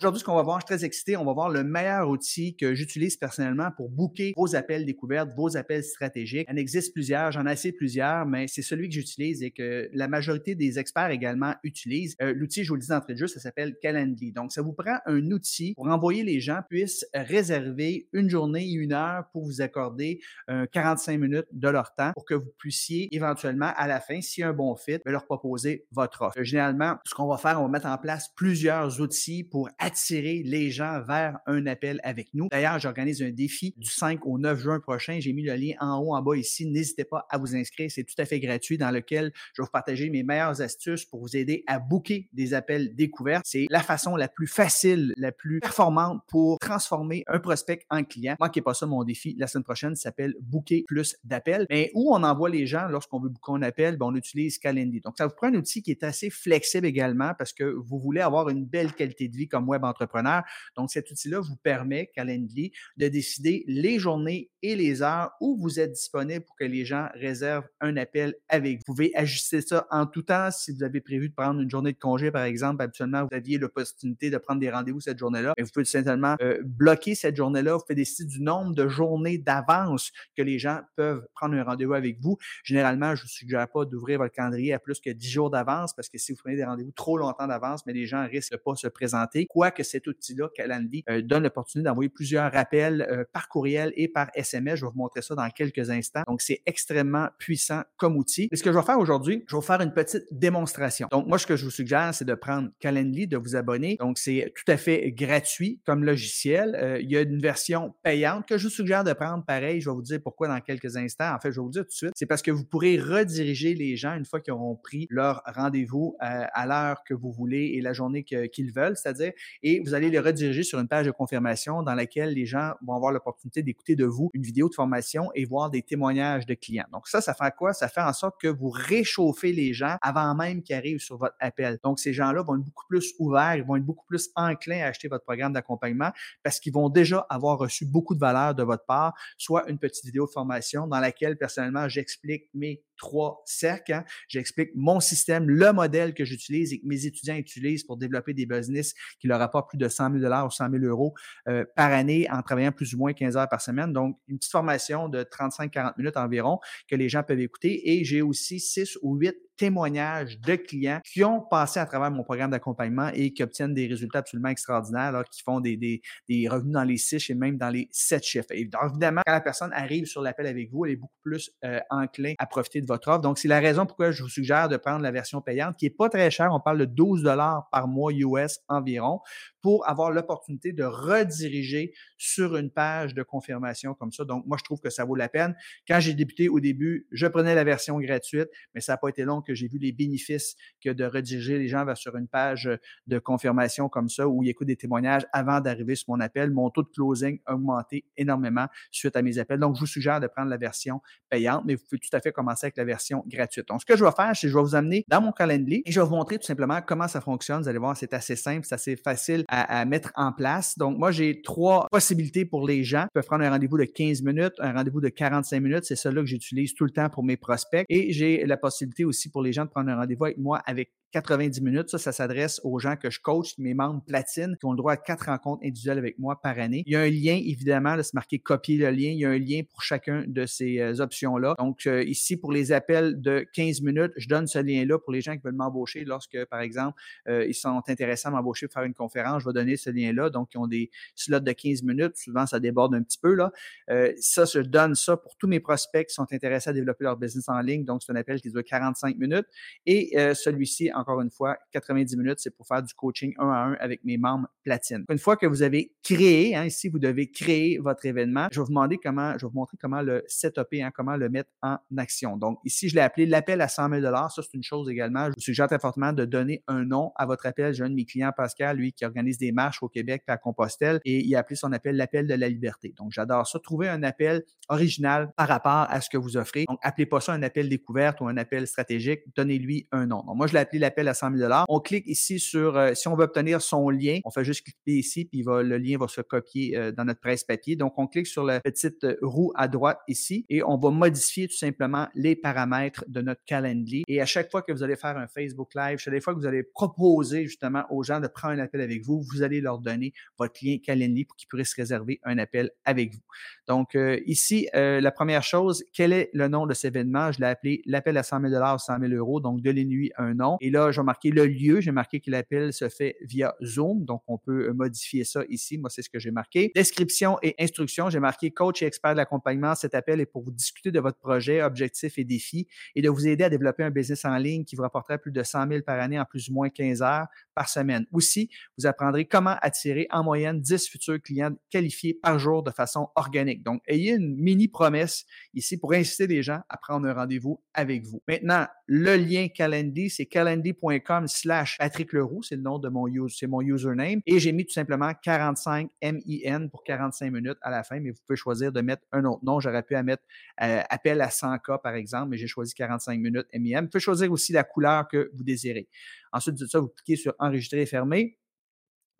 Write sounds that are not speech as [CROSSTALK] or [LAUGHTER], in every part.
Aujourd'hui, ce qu'on va voir, je suis très excité, on va voir le meilleur outil que j'utilise personnellement pour booker vos appels découvertes, vos appels stratégiques. Il en existe plusieurs, j'en ai assez plusieurs, mais c'est celui que j'utilise et que la majorité des experts également utilisent. Euh, l'outil, je vous le dis d'entrée de jeu, ça s'appelle Calendly. Donc, ça vous prend un outil pour envoyer les gens puissent réserver une journée une heure pour vous accorder 45 minutes de leur temps pour que vous puissiez éventuellement, à la fin, a un bon fit, leur proposer votre offre. généralement, ce qu'on va faire, on va mettre en place plusieurs outils pour attirer les gens vers un appel avec nous. D'ailleurs, j'organise un défi du 5 au 9 juin prochain. J'ai mis le lien en haut, en bas ici. N'hésitez pas à vous inscrire. C'est tout à fait gratuit dans lequel je vais vous partager mes meilleures astuces pour vous aider à booker des appels découverts. C'est la façon la plus facile, la plus performante pour transformer un prospect en client. Manquez pas ça, mon défi la semaine prochaine s'appelle Booker plus d'appels. Mais où on envoie les gens lorsqu'on veut booker un appel, ben, on utilise Calendly. Donc, ça vous prend un outil qui est assez flexible également parce que vous voulez avoir une belle qualité de vie comme entrepreneur. Donc, cet outil-là vous permet, Calendly, de décider les journées et les heures où vous êtes disponible pour que les gens réservent un appel avec vous. Vous pouvez ajuster ça en tout temps. Si vous avez prévu de prendre une journée de congé, par exemple, habituellement, vous aviez l'opportunité de prendre des rendez-vous cette journée-là. Et vous pouvez simplement euh, bloquer cette journée-là. Vous pouvez décider du nombre de journées d'avance que les gens peuvent prendre un rendez-vous avec vous. Généralement, je ne vous suggère pas d'ouvrir votre calendrier à plus que 10 jours d'avance parce que si vous prenez des rendez-vous trop longtemps d'avance, mais les gens risquent de pas se présenter. Quoique cet outil-là, Calendly, euh, donne l'opportunité d'envoyer plusieurs rappels euh, par courriel et par SMS. Je vais vous montrer ça dans quelques instants. Donc, c'est extrêmement puissant comme outil. Et ce que je vais faire aujourd'hui, je vais vous faire une petite démonstration. Donc, moi, ce que je vous suggère, c'est de prendre Calendly, de vous abonner. Donc, c'est tout à fait gratuit comme logiciel. Euh, il y a une version payante que je vous suggère de prendre. Pareil, je vais vous dire pourquoi dans quelques instants. En fait, je vais vous dire tout de suite. C'est parce que vous pourrez rediriger les gens une fois qu'ils auront pris leur rendez-vous à l'heure que vous voulez et la journée qu'ils veulent, c'est-à-dire, et vous allez les rediriger sur une page de confirmation dans laquelle les gens vont avoir l'opportunité d'écouter de vous une vidéo de formation et voir des témoignages de clients. Donc ça, ça fait quoi? Ça fait en sorte que vous réchauffez les gens avant même qu'ils arrivent sur votre appel. Donc ces gens-là vont être beaucoup plus ouverts, ils vont être beaucoup plus enclins à acheter votre programme d'accompagnement parce qu'ils vont déjà avoir reçu beaucoup de valeur de votre part, soit une petite vidéo de formation dans laquelle personnellement j'explique mes trois cercles. Hein. J'explique mon système, le modèle que j'utilise et que mes étudiants utilisent pour développer des business qui leur apportent plus de 100 000 ou 100 000 euros euh, par année en travaillant plus ou moins 15 heures par semaine. Donc, une petite formation de 35-40 minutes environ que les gens peuvent écouter. Et j'ai aussi 6 ou 8 témoignages de clients qui ont passé à travers mon programme d'accompagnement et qui obtiennent des résultats absolument extraordinaires, qui font des, des, des, revenus dans les six et même dans les sept chiffres. Évidemment, quand la personne arrive sur l'appel avec vous, elle est beaucoup plus euh, enclin à profiter de votre offre. Donc, c'est la raison pourquoi je vous suggère de prendre la version payante, qui n'est pas très chère. On parle de 12 dollars par mois US environ pour avoir l'opportunité de rediriger sur une page de confirmation comme ça. Donc, moi, je trouve que ça vaut la peine. Quand j'ai débuté au début, je prenais la version gratuite, mais ça n'a pas été long que j'ai vu les bénéfices que de rediriger les gens vers sur une page de confirmation comme ça où ils écoutent des témoignages avant d'arriver sur mon appel. Mon taux de closing a augmenté énormément suite à mes appels. Donc, je vous suggère de prendre la version payante, mais vous pouvez tout à fait commencer avec la version gratuite. Donc, ce que je vais faire, c'est que je vais vous amener dans mon calendrier et je vais vous montrer tout simplement comment ça fonctionne. Vous allez voir, c'est assez simple, c'est assez facile à, mettre en place. Donc, moi, j'ai trois possibilités pour les gens. Ils peuvent prendre un rendez-vous de 15 minutes, un rendez-vous de 45 minutes. C'est cela que j'utilise tout le temps pour mes prospects. Et j'ai la possibilité aussi pour les gens de prendre un rendez-vous avec moi avec 90 minutes. Ça, ça s'adresse aux gens que je coach, mes membres platine, qui ont le droit à quatre rencontres individuelles avec moi par année. Il y a un lien, évidemment, c'est marqué copier le lien. Il y a un lien pour chacun de ces euh, options-là. Donc, euh, ici, pour les appels de 15 minutes, je donne ce lien-là pour les gens qui veulent m'embaucher lorsque, par exemple, euh, ils sont intéressés à m'embaucher pour faire une conférence. Je vais donner ce lien-là. Donc, ils ont des slots de 15 minutes. Souvent, ça déborde un petit peu. là. ça, je donne ça pour tous mes prospects qui sont intéressés à développer leur business en ligne. Donc, c'est un appel qui dure 45 minutes. Et celui-ci, encore une fois, 90 minutes, c'est pour faire du coaching un à un avec mes membres platine. Une fois que vous avez créé, hein, ici, vous devez créer votre événement, je vais vous demander comment, je vais vous montrer comment le setuper, hein, comment le mettre en action. Donc, ici, je l'ai appelé l'appel à 100 000 Ça, c'est une chose également. Je vous suggère très fortement de donner un nom à votre appel. J'ai un de mes clients, Pascal, lui, qui organise des marches au Québec à Compostelle et il a appelé son appel l'appel de la liberté. Donc, j'adore ça. Trouver un appel original par rapport à ce que vous offrez. Donc, appelez pas ça un appel découverte ou un appel stratégique. Donnez-lui un nom. Donc, moi, je l'ai appelé appel à 100 000 On clique ici sur, euh, si on veut obtenir son lien, on fait juste cliquer ici, puis le lien va se copier euh, dans notre presse papier. Donc, on clique sur la petite roue à droite ici et on va modifier tout simplement les paramètres de notre Calendly. Et à chaque fois que vous allez faire un Facebook Live, chaque fois que vous allez proposer justement aux gens de prendre un appel avec vous, vous allez leur donner votre lien Calendly pour qu'ils puissent réserver un appel avec vous. Donc, ici, la première chose, quel est le nom de cet événement? Je l'ai appelé l'appel à 100 000 100 000 euros. Donc, de nuit un nom. Et là, j'ai marqué le lieu. J'ai marqué que l'appel se fait via Zoom. Donc, on peut euh, modifier ça ici. Moi, c'est ce que j'ai marqué. Description et instruction. J'ai marqué coach et expert de l'accompagnement. Cet appel est pour vous discuter de votre projet, objectifs et défis et de vous aider à développer un business en ligne qui vous rapporterait plus de 100 000 par année en plus ou moins 15 heures par semaine. Aussi, vous apprendrez comment attirer en moyenne 10 futurs clients qualifiés par jour de façon organique. Donc, ayez une mini promesse ici pour inciter les gens à prendre un rendez-vous avec vous. Maintenant, le lien Calendly, c'est calendly.com slash Patrick Leroux, c'est le nom de mon, c'est mon username. Et j'ai mis tout simplement 45 MIN pour 45 minutes à la fin, mais vous pouvez choisir de mettre un autre nom. J'aurais pu mettre euh, appel à 100K par exemple, mais j'ai choisi 45 minutes MIN. Vous pouvez choisir aussi la couleur que vous désirez. Ensuite de ça, vous cliquez sur enregistrer et fermer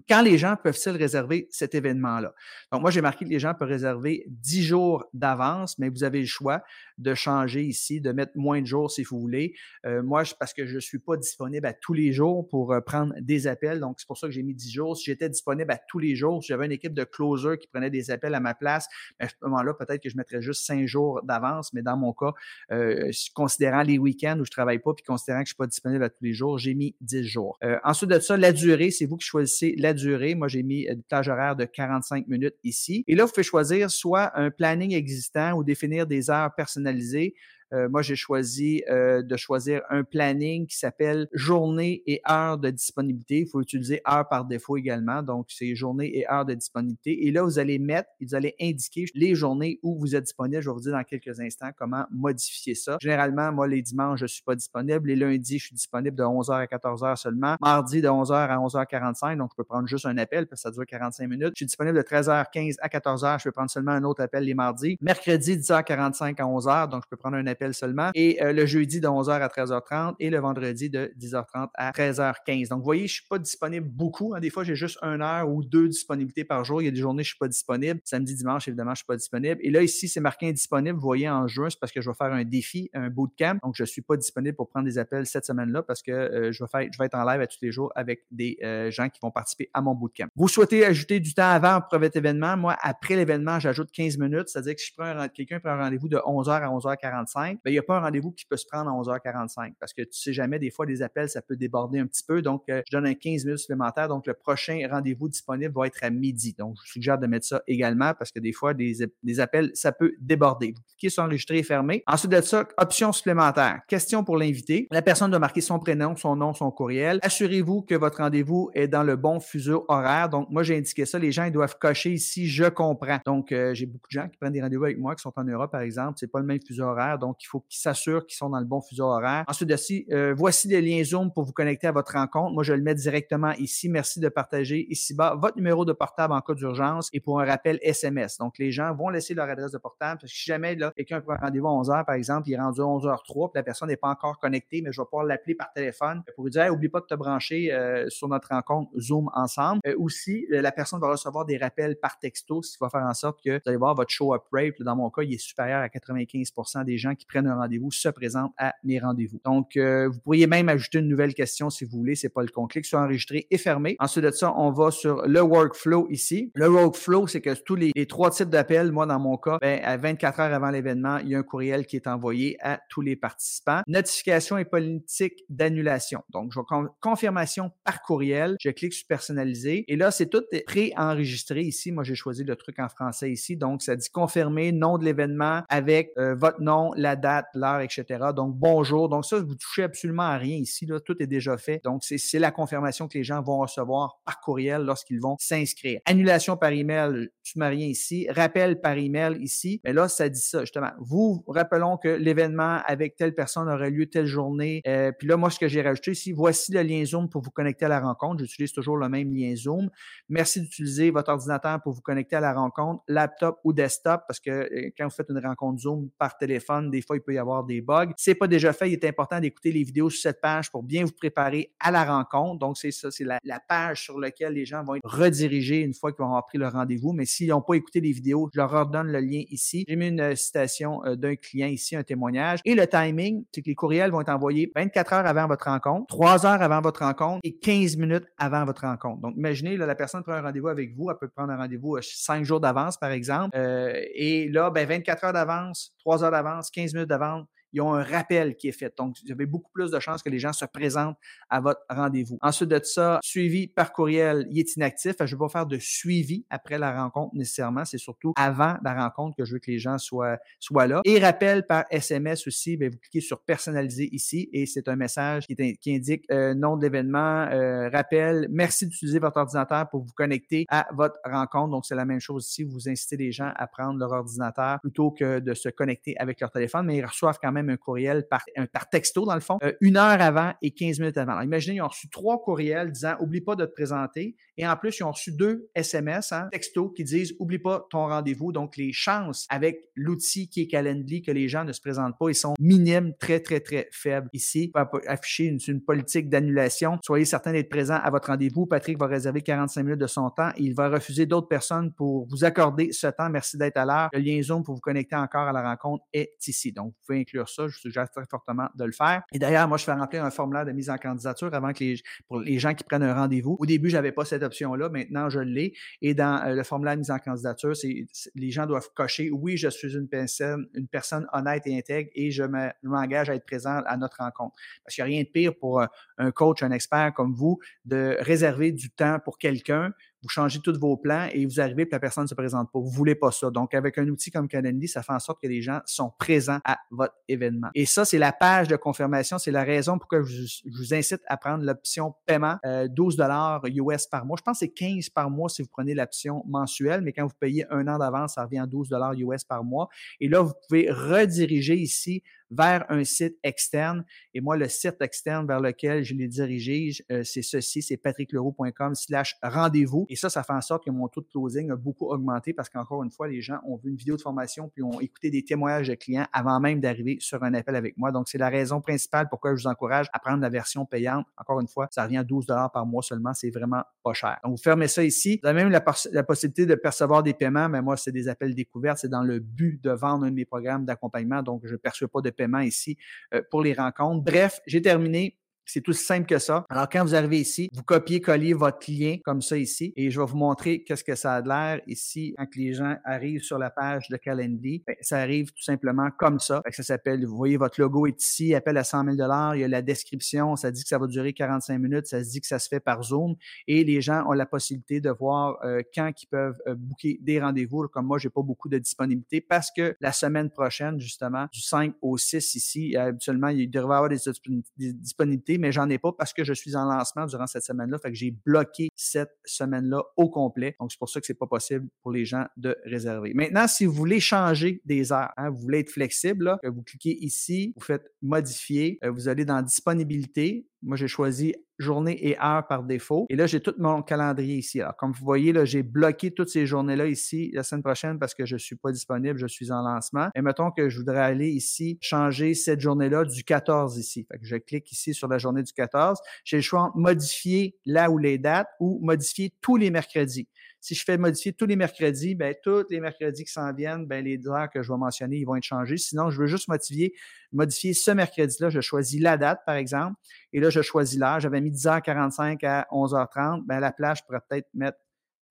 quand les gens peuvent-ils réserver cet événement-là? Donc, moi, j'ai marqué que les gens peuvent réserver 10 jours d'avance, mais vous avez le choix de changer ici, de mettre moins de jours si vous voulez. Euh, moi, parce que je ne suis pas disponible à tous les jours pour euh, prendre des appels, donc c'est pour ça que j'ai mis 10 jours. Si j'étais disponible à tous les jours, si j'avais une équipe de closers qui prenait des appels à ma place, ben, à ce moment-là, peut-être que je mettrais juste 5 jours d'avance, mais dans mon cas, euh, considérant les week-ends où je ne travaille pas, puis considérant que je ne suis pas disponible à tous les jours, j'ai mis 10 jours. ensuite de ça, la durée, c'est vous qui choisissez la durée. Moi, j'ai mis une plage horaire de 45 minutes ici. Et là, vous pouvez choisir soit un planning existant ou définir des heures personnalisées euh, moi, j'ai choisi euh, de choisir un planning qui s'appelle journée et heure de disponibilité. Il faut utiliser heure par défaut également. Donc, c'est journée et heure de disponibilité. Et là, vous allez mettre, vous allez indiquer les journées où vous êtes disponible. Je vais vous dire dans quelques instants comment modifier ça. Généralement, moi, les dimanches, je suis pas disponible. Les lundis, je suis disponible de 11h à 14h seulement. Mardi, de 11h à 11h45. Donc, je peux prendre juste un appel parce que ça dure 45 minutes. Je suis disponible de 13h15 à 14h. Je peux prendre seulement un autre appel les mardis. Mercredi, 10h45 à 11h. Donc, je peux prendre un appel seulement. Et euh, le jeudi de 11h à 13h30 et le vendredi de 10h30 à 13h15. Donc, vous voyez, je ne suis pas disponible beaucoup. Hein. Des fois, j'ai juste une heure ou deux disponibilités par jour. Il y a des journées je ne suis pas disponible. Samedi, dimanche, évidemment, je suis pas disponible. Et là, ici, c'est marqué indisponible. Vous voyez, en juin, c'est parce que je vais faire un défi, un bootcamp. Donc, je ne suis pas disponible pour prendre des appels cette semaine-là parce que euh, je, vais faire, je vais être en live à tous les jours avec des euh, gens qui vont participer à mon bootcamp. Vous souhaitez ajouter du temps avant pour votre événement? Moi, après l'événement, j'ajoute 15 minutes. C'est-à-dire que si quelqu'un prend un rendez-vous de 11h à 11h45, ben, il n'y a pas un rendez-vous qui peut se prendre à 11h45 parce que tu sais jamais, des fois, les appels, ça peut déborder un petit peu. Donc, euh, je donne un 15 minutes supplémentaires. Donc, le prochain rendez-vous disponible va être à midi. Donc, je vous suggère de mettre ça également parce que des fois, des, appels, ça peut déborder. Vous cliquez sur enregistrer et fermer. Ensuite de ça, option supplémentaire. Question pour l'invité. La personne doit marquer son prénom, son nom, son courriel. Assurez-vous que votre rendez-vous est dans le bon fuseau horaire. Donc, moi, j'ai indiqué ça. Les gens, ils doivent cocher ici, je comprends. Donc, euh, j'ai beaucoup de gens qui prennent des rendez-vous avec moi qui sont en Europe, par exemple. C'est pas le même fuseau horaire. Donc, il faut qu'ils s'assurent qu'ils sont dans le bon fuseau horaire. Ensuite de euh, voici le lien Zoom pour vous connecter à votre rencontre. Moi, je le mets directement ici. Merci de partager ici-bas votre numéro de portable en cas d'urgence et pour un rappel SMS. Donc, les gens vont laisser leur adresse de portable. Parce que si jamais quelqu'un prend rendez-vous à 11h, par exemple, il est rendu à 11h03, puis la personne n'est pas encore connectée, mais je vais pouvoir l'appeler par téléphone pour lui dire hey, oublie pas de te brancher euh, sur notre rencontre Zoom ensemble. Euh, aussi, la personne va recevoir des rappels par texto, ce qui va faire en sorte que vous allez voir votre show up rate. Dans mon cas, il est supérieur à 95% des gens qui prennent un rendez-vous se présentent à mes rendez-vous. Donc, euh, vous pourriez même ajouter une nouvelle question si vous voulez. C'est pas le con. Clique sur enregistrer et fermer. Ensuite de ça, on va sur le workflow ici. Le workflow, c'est que tous les, trois types d'appels, moi, dans mon cas, ben, à 24 heures avant l'événement, il y a un courriel qui est envoyé à tous les participants. Notification et politique d'annulation. Donc, je confirmation par courriel. Je clique sur personnaliser. Et là, c'est tout pré-enregistré ici. Moi, j'ai choisi le truc en français ici. Donc, ça dit confirmer nom de l'événement avec euh, votre nom, la date, l'heure, etc. Donc, bonjour. Donc, ça, vous touchez absolument à rien ici. Tout est déjà fait. Donc, c'est la confirmation que les gens vont recevoir par courriel lorsqu'ils vont s'inscrire. Annulation par email, tu m'as rien ici. Rappel par email ici. Mais là, ça dit ça, justement. Vous, rappelons que l'événement avec telle personne aurait lieu telle journée. Euh, puis là, moi, ce que j'ai rajouté ici, voici le lien Zoom pour vous connecter à la rencontre. J'utilise toujours le même lien Zoom. Merci d'utiliser votre ordinateur pour vous connecter à la rencontre, laptop ou desktop, parce que euh, quand vous faites une rencontre Zoom par téléphone, des des fois, il peut y avoir des bugs. C'est pas déjà fait, il est important d'écouter les vidéos sur cette page pour bien vous préparer à la rencontre. Donc, c'est ça, c'est la, page sur laquelle les gens vont être redirigés une fois qu'ils avoir pris le rendez-vous. Mais s'ils n'ont pas écouté les vidéos, je leur redonne le lien ici. J'ai mis une citation euh, d'un client ici, un témoignage. Et le timing, c'est que les courriels vont être envoyés 24 heures avant votre rencontre, 3 heures avant votre rencontre et 15 minutes avant votre rencontre. Donc, imaginez, là, la personne prend un rendez-vous avec vous, elle peut prendre un rendez-vous 5 euh, jours d'avance, par exemple. Euh, et là, ben, 24 heures d'avance, 3 heures d'avance, 15 minutes d'avance, ils ont un rappel qui est fait. Donc, vous avez beaucoup plus de chances que les gens se présentent à votre rendez-vous. Ensuite de ça, suivi par courriel, il est inactif. Je ne vais pas faire de suivi après la rencontre nécessairement. C'est surtout avant la rencontre que je veux que les gens soient, soient là. Et rappel par SMS aussi, bien, vous cliquez sur personnaliser ici et c'est un message qui, indique euh, nom d'événement, euh, rappel. Merci d'utiliser votre ordinateur pour vous connecter à votre rencontre. Donc, c'est la même chose ici. Vous incitez les gens à prendre leur ordinateur plutôt que de se connecter avec leur téléphone, mais ils reçoivent quand même un courriel par, par texto, dans le fond, euh, une heure avant et 15 minutes avant. Alors, imaginez, ils ont reçu trois courriels disant Oublie pas de te présenter. Et en plus, ils ont reçu deux SMS, hein, texto, qui disent Oublie pas ton rendez-vous. Donc, les chances avec l'outil qui est Calendly que les gens ne se présentent pas, ils sont minimes, très, très, très faibles ici. Va afficher une, une politique d'annulation. Soyez certain d'être présent à votre rendez-vous. Patrick va réserver 45 minutes de son temps et il va refuser d'autres personnes pour vous accorder ce temps. Merci d'être à l'heure. Le lien Zoom pour vous connecter encore à la rencontre est ici. Donc, vous pouvez inclure Je vous suggère très fortement de le faire. Et d'ailleurs, moi, je fais remplir un formulaire de mise en candidature avant que les, pour les gens qui prennent un rendez-vous. Au début, je n'avais pas cette option-là. Maintenant, je l'ai. Et dans euh, le formulaire de mise en candidature, c'est, les gens doivent cocher oui, je suis une personne, une personne honnête et intègre et je m'engage à être présent à notre rencontre. Parce qu'il n'y a rien de pire pour un coach, un expert comme vous, de réserver du temps pour quelqu'un vous changez tous vos plans et vous arrivez et la personne ne se présente pas. Vous voulez pas ça. Donc, avec un outil comme Calendly, ça fait en sorte que les gens sont présents à votre événement. Et ça, c'est la page de confirmation. C'est la raison pour laquelle je, vous incite à prendre l'option paiement, 12 euh, dollars US par mois. Je pense que c'est 15 par mois si vous prenez l'option mensuelle, mais quand vous payez un an d'avance, ça revient à 12 dollars US par mois. Et là, vous pouvez rediriger ici vers un site externe. Et moi, le site externe vers lequel je l'ai dirigé, euh, c'est ceci, c'est patrickleroux.com slash rendez-vous. Et ça, ça fait en sorte que mon taux de closing a beaucoup augmenté parce qu'encore une fois, les gens ont vu une vidéo de formation puis ont écouté des témoignages de clients avant même d'arriver sur un appel avec moi. Donc, c'est la raison principale pourquoi je vous encourage à prendre la version payante. Encore une fois, ça revient à 12 par mois seulement. C'est vraiment pas cher. Donc, vous fermez ça ici. Vous avez même la, la possibilité de percevoir des paiements, mais moi, c'est des appels découverts. C'est dans le but de vendre un de mes programmes d'accompagnement. Donc, je ne perçois pas de ici euh, pour les rencontres. Bref, j'ai terminé. C'est tout simple que ça. Alors, quand vous arrivez ici, vous copiez, collez votre lien comme ça ici et je vais vous montrer qu'est-ce que ça a l'air ici quand les gens arrivent sur la page de Calendly. Ben, ça arrive tout simplement comme ça. ça s'appelle, vous voyez, votre logo est ici, appel à 100 000 Il y a la description, ça dit que ça va durer 45 minutes, ça se dit que ça se fait par Zoom et les gens ont la possibilité de voir euh, quand ils peuvent euh, booker des rendez-vous. Comme moi, j'ai pas beaucoup de disponibilité parce que la semaine prochaine, justement, du 5 au 6 ici, habituellement, il devrait y avoir des disponibilités mais j'en ai pas parce que je suis en lancement durant cette semaine-là. Fait que j'ai bloqué cette semaine-là au complet. Donc, c'est pour ça que c'est pas possible pour les gens de réserver. Maintenant, si vous voulez changer des heures, hein, vous voulez être flexible, vous cliquez ici, vous faites modifier, euh, vous allez dans disponibilité. Moi, j'ai choisi journée et heure par défaut. Et là, j'ai tout mon calendrier ici. Alors, comme vous voyez, là, j'ai bloqué toutes ces journées-là ici la semaine prochaine parce que je ne suis pas disponible, je suis en lancement. Et mettons que je voudrais aller ici changer cette journée-là du 14 ici. Fait que je clique ici sur la journée du 14. J'ai le choix entre modifier là ou les dates ou modifier tous les mercredis. Si je fais modifier tous les mercredis, ben, tous les mercredis qui s'en viennent, ben, les heures que je vais mentionner, ils vont être changés. Sinon, je veux juste modifier, modifier ce mercredi-là. Je choisis la date, par exemple, et là, je choisis l'heure. J'avais mis 10h45 à 11h30. Ben, à la place, je pourrais peut-être mettre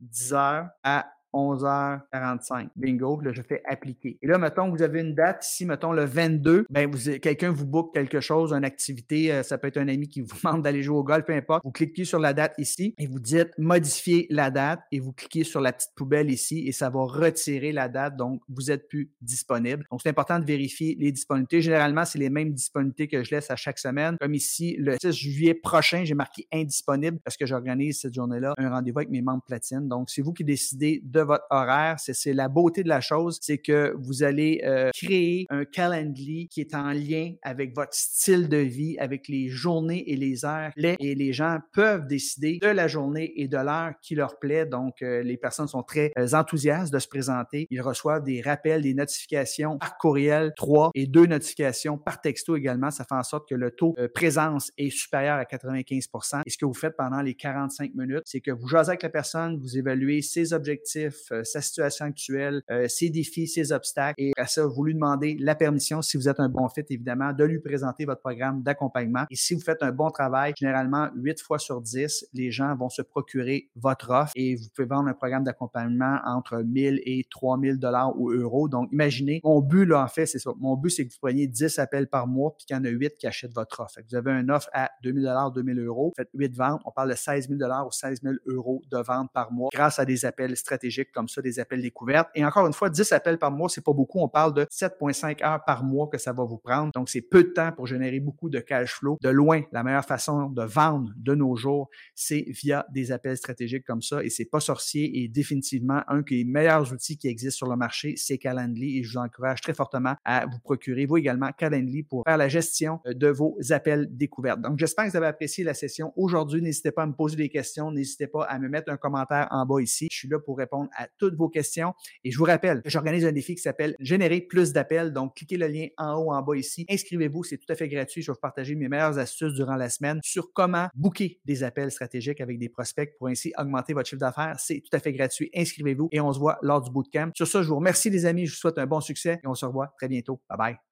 10h à 11h45. Bingo, là, je fais appliquer. Et là, mettons vous avez une date ici, mettons le 22, ben, vous, quelqu'un vous book quelque chose, une activité, euh, ça peut être un ami qui vous [LAUGHS] demande d'aller jouer au golf, peu importe. Vous cliquez sur la date ici et vous dites modifier la date et vous cliquez sur la petite poubelle ici et ça va retirer la date, donc vous n'êtes plus disponible. Donc, c'est important de vérifier les disponibilités. Généralement, c'est les mêmes disponibilités que je laisse à chaque semaine. Comme ici, le 6 juillet prochain, j'ai marqué indisponible parce que j'organise cette journée-là un rendez-vous avec mes membres platine. Donc, c'est vous qui décidez de votre horaire. C'est la beauté de la chose, c'est que vous allez euh, créer un calendrier qui est en lien avec votre style de vie, avec les journées et les heures. Les, et les gens peuvent décider de la journée et de l'heure qui leur plaît. Donc, euh, les personnes sont très euh, enthousiastes de se présenter. Ils reçoivent des rappels, des notifications par courriel, trois et deux notifications par texto également. Ça fait en sorte que le taux de présence est supérieur à 95% Et ce que vous faites pendant les 45 minutes, c'est que vous jasez avec la personne, vous évaluez ses objectifs, sa situation actuelle, ses défis, ses obstacles. Et à ça, vous lui demandez la permission, si vous êtes un bon fit, évidemment, de lui présenter votre programme d'accompagnement. Et si vous faites un bon travail, généralement, 8 fois sur 10, les gens vont se procurer votre offre et vous pouvez vendre un programme d'accompagnement entre 1000 et 3000 dollars ou euros. Donc, imaginez, mon but, là, en fait, c'est ça. Mon but, c'est que vous preniez 10 appels par mois puis qu'il y en a 8 qui achètent votre offre. Vous avez une offre à 2000 dollars, 2000 euros, faites 8 ventes, on parle de 16 000 dollars ou 16 000 euros de vente par mois grâce à des appels stratégiques comme ça, des appels découvertes. Et encore une fois, 10 appels par mois, c'est pas beaucoup. On parle de 7,5 heures par mois que ça va vous prendre. Donc, c'est peu de temps pour générer beaucoup de cash flow. De loin, la meilleure façon de vendre de nos jours, c'est via des appels stratégiques comme ça. Et c'est pas sorcier et définitivement un des meilleurs outils qui existent sur le marché, c'est Calendly. Et je vous encourage très fortement à vous procurer, vous également, Calendly pour faire la gestion de vos appels découvertes. Donc, j'espère que vous avez apprécié la session aujourd'hui. N'hésitez pas à me poser des questions. N'hésitez pas à me mettre un commentaire en bas ici. Je suis là pour répondre à toutes vos questions. Et je vous rappelle j'organise un défi qui s'appelle Générer plus d'appels. Donc, cliquez le lien en haut, en bas ici. Inscrivez-vous. C'est tout à fait gratuit. Je vais vous partager mes meilleures astuces durant la semaine sur comment booker des appels stratégiques avec des prospects pour ainsi augmenter votre chiffre d'affaires. C'est tout à fait gratuit. Inscrivez-vous et on se voit lors du bootcamp. Sur ça, je vous remercie, les amis. Je vous souhaite un bon succès et on se revoit très bientôt. Bye bye.